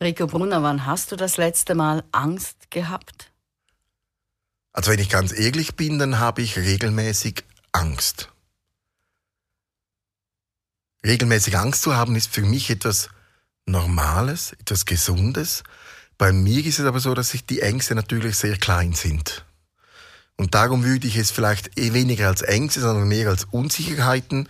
Rico Brunner, wann hast du das letzte Mal Angst gehabt? Also wenn ich ganz ehrlich bin, dann habe ich regelmäßig Angst. Regelmäßig Angst zu haben ist für mich etwas Normales, etwas Gesundes. Bei mir ist es aber so, dass sich die Ängste natürlich sehr klein sind. Und darum würde ich es vielleicht eh weniger als Ängste, sondern mehr als Unsicherheiten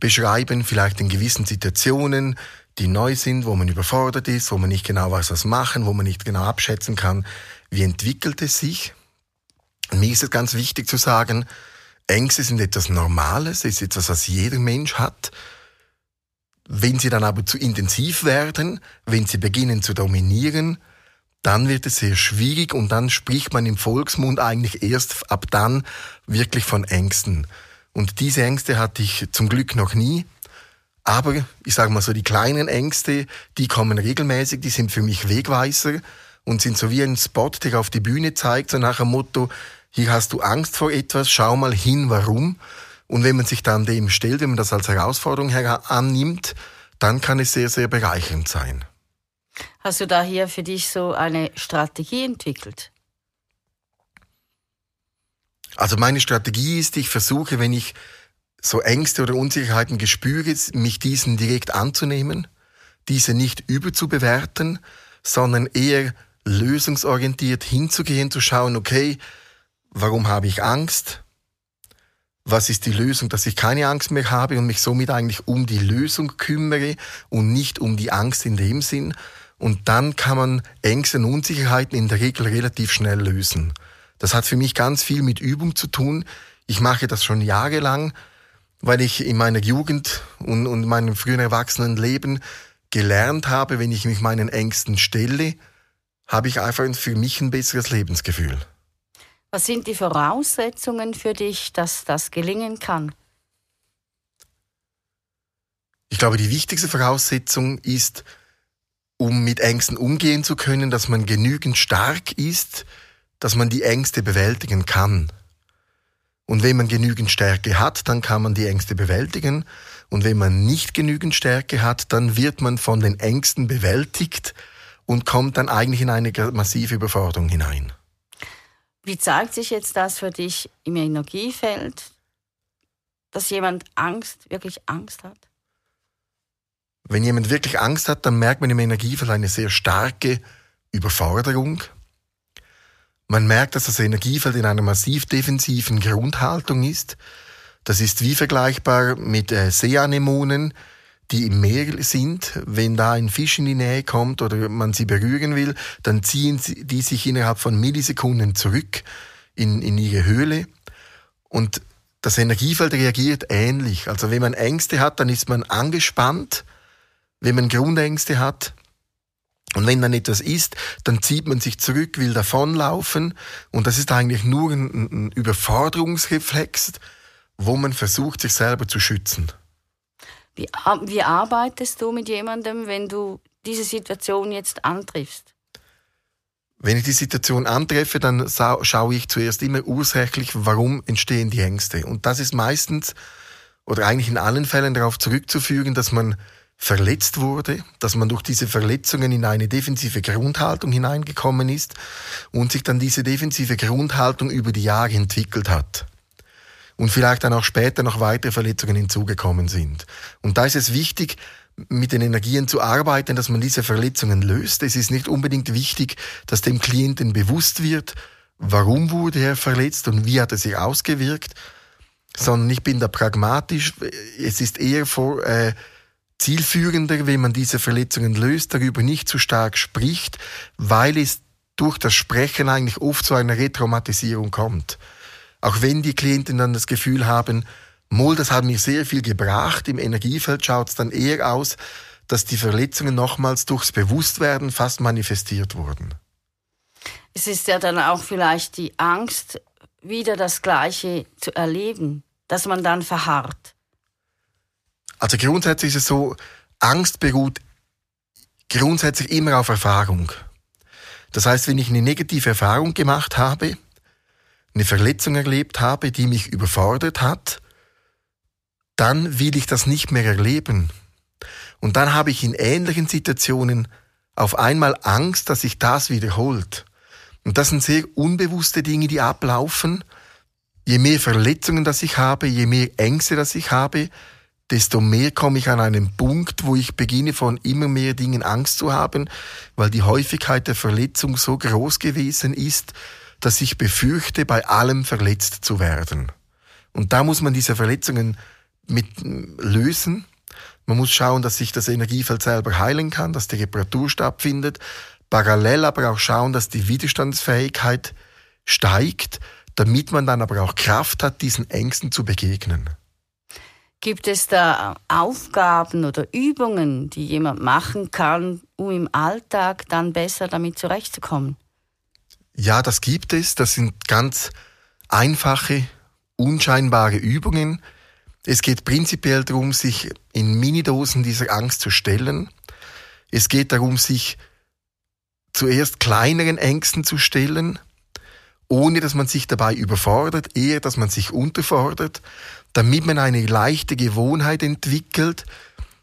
beschreiben, vielleicht in gewissen Situationen, die neu sind, wo man überfordert ist, wo man nicht genau weiß, was machen, wo man nicht genau abschätzen kann, wie entwickelt es sich. Mir ist es ganz wichtig zu sagen, Ängste sind etwas Normales, es ist etwas, was jeder Mensch hat. Wenn sie dann aber zu intensiv werden, wenn sie beginnen zu dominieren, dann wird es sehr schwierig und dann spricht man im Volksmund eigentlich erst ab dann wirklich von Ängsten. Und diese Ängste hatte ich zum Glück noch nie. Aber ich sage mal so, die kleinen Ängste, die kommen regelmäßig, die sind für mich Wegweiser und sind so wie ein Spot, der auf die Bühne zeigt, so nach dem Motto, hier hast du Angst vor etwas, schau mal hin, warum. Und wenn man sich dann dem stellt, wenn man das als Herausforderung annimmt, dann kann es sehr, sehr bereichernd sein. Hast du da hier für dich so eine Strategie entwickelt? Also meine Strategie ist, ich versuche, wenn ich so Ängste oder Unsicherheiten gespüre, mich diesen direkt anzunehmen, diese nicht überzubewerten, sondern eher lösungsorientiert hinzugehen, zu schauen, okay, warum habe ich Angst? Was ist die Lösung, dass ich keine Angst mehr habe und mich somit eigentlich um die Lösung kümmere und nicht um die Angst in dem Sinn? Und dann kann man Ängste und Unsicherheiten in der Regel relativ schnell lösen. Das hat für mich ganz viel mit Übung zu tun. Ich mache das schon jahrelang, weil ich in meiner Jugend und, und meinem frühen Erwachsenenleben gelernt habe, wenn ich mich meinen Ängsten stelle, habe ich einfach für mich ein besseres Lebensgefühl. Was sind die Voraussetzungen für dich, dass das gelingen kann? Ich glaube, die wichtigste Voraussetzung ist, um mit Ängsten umgehen zu können, dass man genügend stark ist, dass man die Ängste bewältigen kann. Und wenn man genügend Stärke hat, dann kann man die Ängste bewältigen. Und wenn man nicht genügend Stärke hat, dann wird man von den Ängsten bewältigt und kommt dann eigentlich in eine massive Überforderung hinein. Wie zeigt sich jetzt das für dich im Energiefeld, dass jemand Angst, wirklich Angst hat? Wenn jemand wirklich Angst hat, dann merkt man im Energiefeld eine sehr starke Überforderung. Man merkt, dass das Energiefeld in einer massiv defensiven Grundhaltung ist. Das ist wie vergleichbar mit äh, Seeanemonen, die im Meer sind, wenn da ein Fisch in die Nähe kommt oder man sie berühren will, dann ziehen die sich innerhalb von Millisekunden zurück in, in ihre Höhle. Und das Energiefeld reagiert ähnlich. Also wenn man Ängste hat, dann ist man angespannt. Wenn man Grundängste hat, und wenn dann etwas ist, dann zieht man sich zurück, will davonlaufen. Und das ist eigentlich nur ein, ein Überforderungsreflex, wo man versucht, sich selber zu schützen. Wie, wie arbeitest du mit jemandem, wenn du diese Situation jetzt antriffst? Wenn ich die Situation antreffe, dann schaue ich zuerst immer ursächlich, warum entstehen die Ängste. Und das ist meistens oder eigentlich in allen Fällen darauf zurückzuführen, dass man verletzt wurde, dass man durch diese Verletzungen in eine defensive Grundhaltung hineingekommen ist und sich dann diese defensive Grundhaltung über die Jahre entwickelt hat und vielleicht dann auch später noch weitere Verletzungen hinzugekommen sind. Und da ist es wichtig, mit den Energien zu arbeiten, dass man diese Verletzungen löst. Es ist nicht unbedingt wichtig, dass dem Klienten bewusst wird, warum wurde er verletzt und wie hat er sich ausgewirkt, sondern ich bin da pragmatisch. Es ist eher vor, äh, zielführender, wenn man diese Verletzungen löst, darüber nicht zu stark spricht, weil es durch das Sprechen eigentlich oft zu einer Retraumatisierung kommt. Auch wenn die Klienten dann das Gefühl haben, Mol, das hat mir sehr viel gebracht, im Energiefeld schaut es dann eher aus, dass die Verletzungen nochmals durchs Bewusstwerden fast manifestiert wurden. Es ist ja dann auch vielleicht die Angst, wieder das Gleiche zu erleben, dass man dann verharrt. Also grundsätzlich ist es so, Angst beruht grundsätzlich immer auf Erfahrung. Das heißt, wenn ich eine negative Erfahrung gemacht habe, eine Verletzung erlebt habe, die mich überfordert hat, dann will ich das nicht mehr erleben. Und dann habe ich in ähnlichen Situationen auf einmal Angst, dass sich das wiederholt. Und das sind sehr unbewusste Dinge, die ablaufen. Je mehr Verletzungen das ich habe, je mehr Ängste das ich habe, desto mehr komme ich an einen Punkt, wo ich beginne von immer mehr Dingen Angst zu haben, weil die Häufigkeit der Verletzung so groß gewesen ist, dass ich befürchte, bei allem verletzt zu werden. Und da muss man diese Verletzungen mit lösen. Man muss schauen, dass sich das Energiefeld selber heilen kann, dass die Reparatur stattfindet. Parallel aber auch schauen, dass die Widerstandsfähigkeit steigt, damit man dann aber auch Kraft hat, diesen Ängsten zu begegnen. Gibt es da Aufgaben oder Übungen, die jemand machen kann, um im Alltag dann besser damit zurechtzukommen? Ja, das gibt es. Das sind ganz einfache, unscheinbare Übungen. Es geht prinzipiell darum, sich in Minidosen dieser Angst zu stellen. Es geht darum, sich zuerst kleineren Ängsten zu stellen, ohne dass man sich dabei überfordert, eher dass man sich unterfordert damit man eine leichte Gewohnheit entwickelt,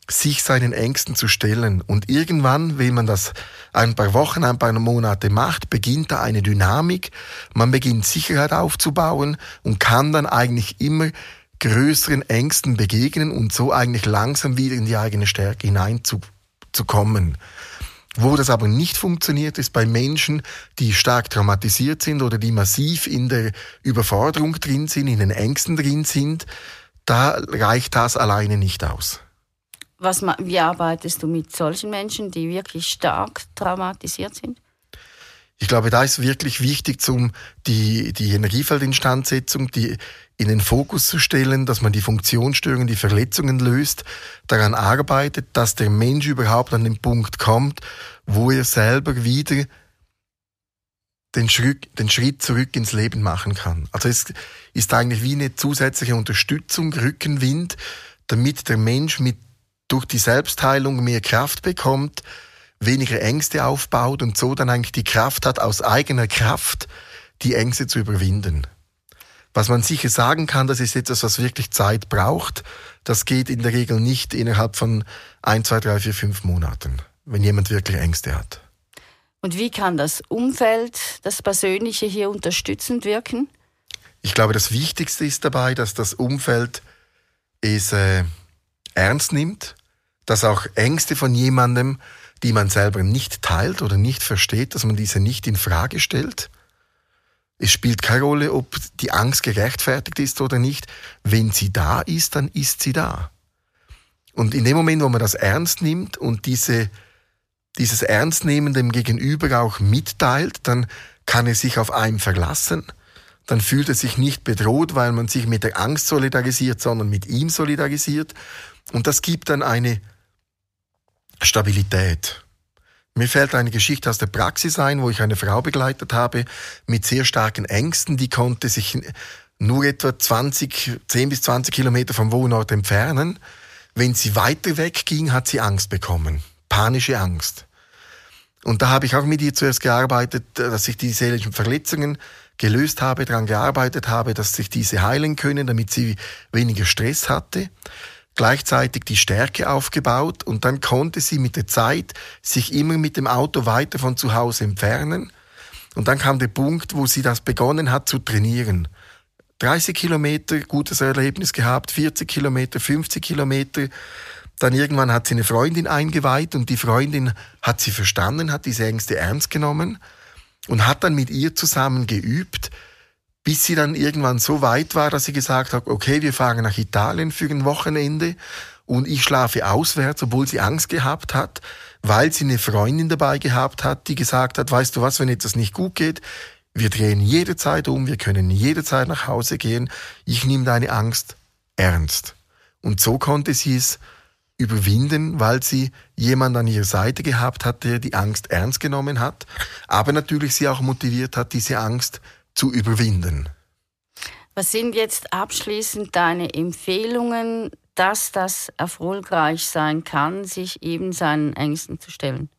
sich seinen Ängsten zu stellen. Und irgendwann, wenn man das ein paar Wochen, ein paar Monate macht, beginnt da eine Dynamik, man beginnt Sicherheit aufzubauen und kann dann eigentlich immer größeren Ängsten begegnen und so eigentlich langsam wieder in die eigene Stärke hineinzukommen. Wo das aber nicht funktioniert, ist bei Menschen, die stark traumatisiert sind oder die massiv in der Überforderung drin sind, in den Ängsten drin sind. Da reicht das alleine nicht aus. Was, wie arbeitest du mit solchen Menschen, die wirklich stark traumatisiert sind? Ich glaube, da ist wirklich wichtig, zum die, die Energiefeldinstandsetzung, die in den Fokus zu stellen, dass man die Funktionsstörungen, die Verletzungen löst, daran arbeitet, dass der Mensch überhaupt an den Punkt kommt, wo er selber wieder den Schritt, den Schritt zurück ins Leben machen kann. Also es ist eigentlich wie eine zusätzliche Unterstützung, Rückenwind, damit der Mensch mit, durch die Selbstheilung mehr Kraft bekommt, weniger Ängste aufbaut und so dann eigentlich die Kraft hat, aus eigener Kraft die Ängste zu überwinden. Was man sicher sagen kann, das ist etwas, was wirklich Zeit braucht. Das geht in der Regel nicht innerhalb von ein, zwei, drei, vier, fünf Monaten, wenn jemand wirklich Ängste hat. Und wie kann das Umfeld, das Persönliche hier unterstützend wirken? Ich glaube, das Wichtigste ist dabei, dass das Umfeld es äh, ernst nimmt, dass auch Ängste von jemandem, die man selber nicht teilt oder nicht versteht, dass man diese nicht in Frage stellt. Es spielt keine Rolle, ob die Angst gerechtfertigt ist oder nicht. Wenn sie da ist, dann ist sie da. Und in dem Moment, wo man das ernst nimmt und diese, dieses Ernstnehmen dem Gegenüber auch mitteilt, dann kann er sich auf einen verlassen. Dann fühlt er sich nicht bedroht, weil man sich mit der Angst solidarisiert, sondern mit ihm solidarisiert. Und das gibt dann eine Stabilität. Mir fällt eine Geschichte aus der Praxis ein, wo ich eine Frau begleitet habe mit sehr starken Ängsten. Die konnte sich nur etwa 20, 10 bis 20 Kilometer vom Wohnort entfernen. Wenn sie weiter weg ging, hat sie Angst bekommen. Panische Angst. Und da habe ich auch mit ihr zuerst gearbeitet, dass ich die seelischen Verletzungen gelöst habe, daran gearbeitet habe, dass sich diese heilen können, damit sie weniger Stress hatte gleichzeitig die Stärke aufgebaut und dann konnte sie mit der Zeit sich immer mit dem Auto weiter von zu Hause entfernen. Und dann kam der Punkt, wo sie das begonnen hat zu trainieren. 30 Kilometer, gutes Erlebnis gehabt, 40 Kilometer, 50 Kilometer. Dann irgendwann hat sie eine Freundin eingeweiht und die Freundin hat sie verstanden, hat diese Ängste ernst genommen und hat dann mit ihr zusammen geübt, bis sie dann irgendwann so weit war, dass sie gesagt hat, okay, wir fahren nach Italien für ein Wochenende und ich schlafe auswärts, obwohl sie Angst gehabt hat, weil sie eine Freundin dabei gehabt hat, die gesagt hat, weißt du was, wenn etwas nicht gut geht, wir drehen jederzeit um, wir können jederzeit nach Hause gehen, ich nehme deine Angst ernst. Und so konnte sie es überwinden, weil sie jemand an ihrer Seite gehabt hat, der die Angst ernst genommen hat, aber natürlich sie auch motiviert hat, diese Angst zu überwinden. Was sind jetzt abschließend deine Empfehlungen, dass das erfolgreich sein kann, sich eben seinen Ängsten zu stellen?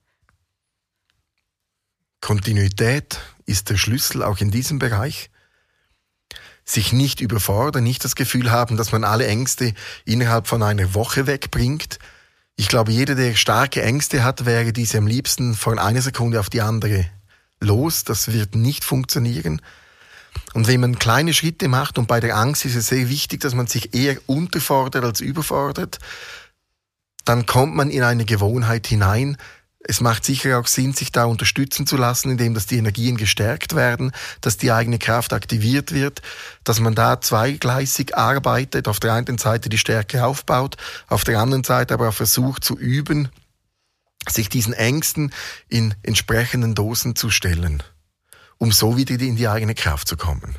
Kontinuität ist der Schlüssel auch in diesem Bereich. Sich nicht überfordern, nicht das Gefühl haben, dass man alle Ängste innerhalb von einer Woche wegbringt. Ich glaube, jeder, der starke Ängste hat, wäre diese am liebsten von einer Sekunde auf die andere los. Das wird nicht funktionieren. Und wenn man kleine Schritte macht, und bei der Angst ist es sehr wichtig, dass man sich eher unterfordert als überfordert, dann kommt man in eine Gewohnheit hinein, es macht sicher auch Sinn, sich da unterstützen zu lassen, indem dass die Energien gestärkt werden, dass die eigene Kraft aktiviert wird, dass man da zweigleisig arbeitet, auf der einen Seite die Stärke aufbaut, auf der anderen Seite aber auch versucht zu üben, sich diesen Ängsten in entsprechenden Dosen zu stellen, um so wieder in die eigene Kraft zu kommen.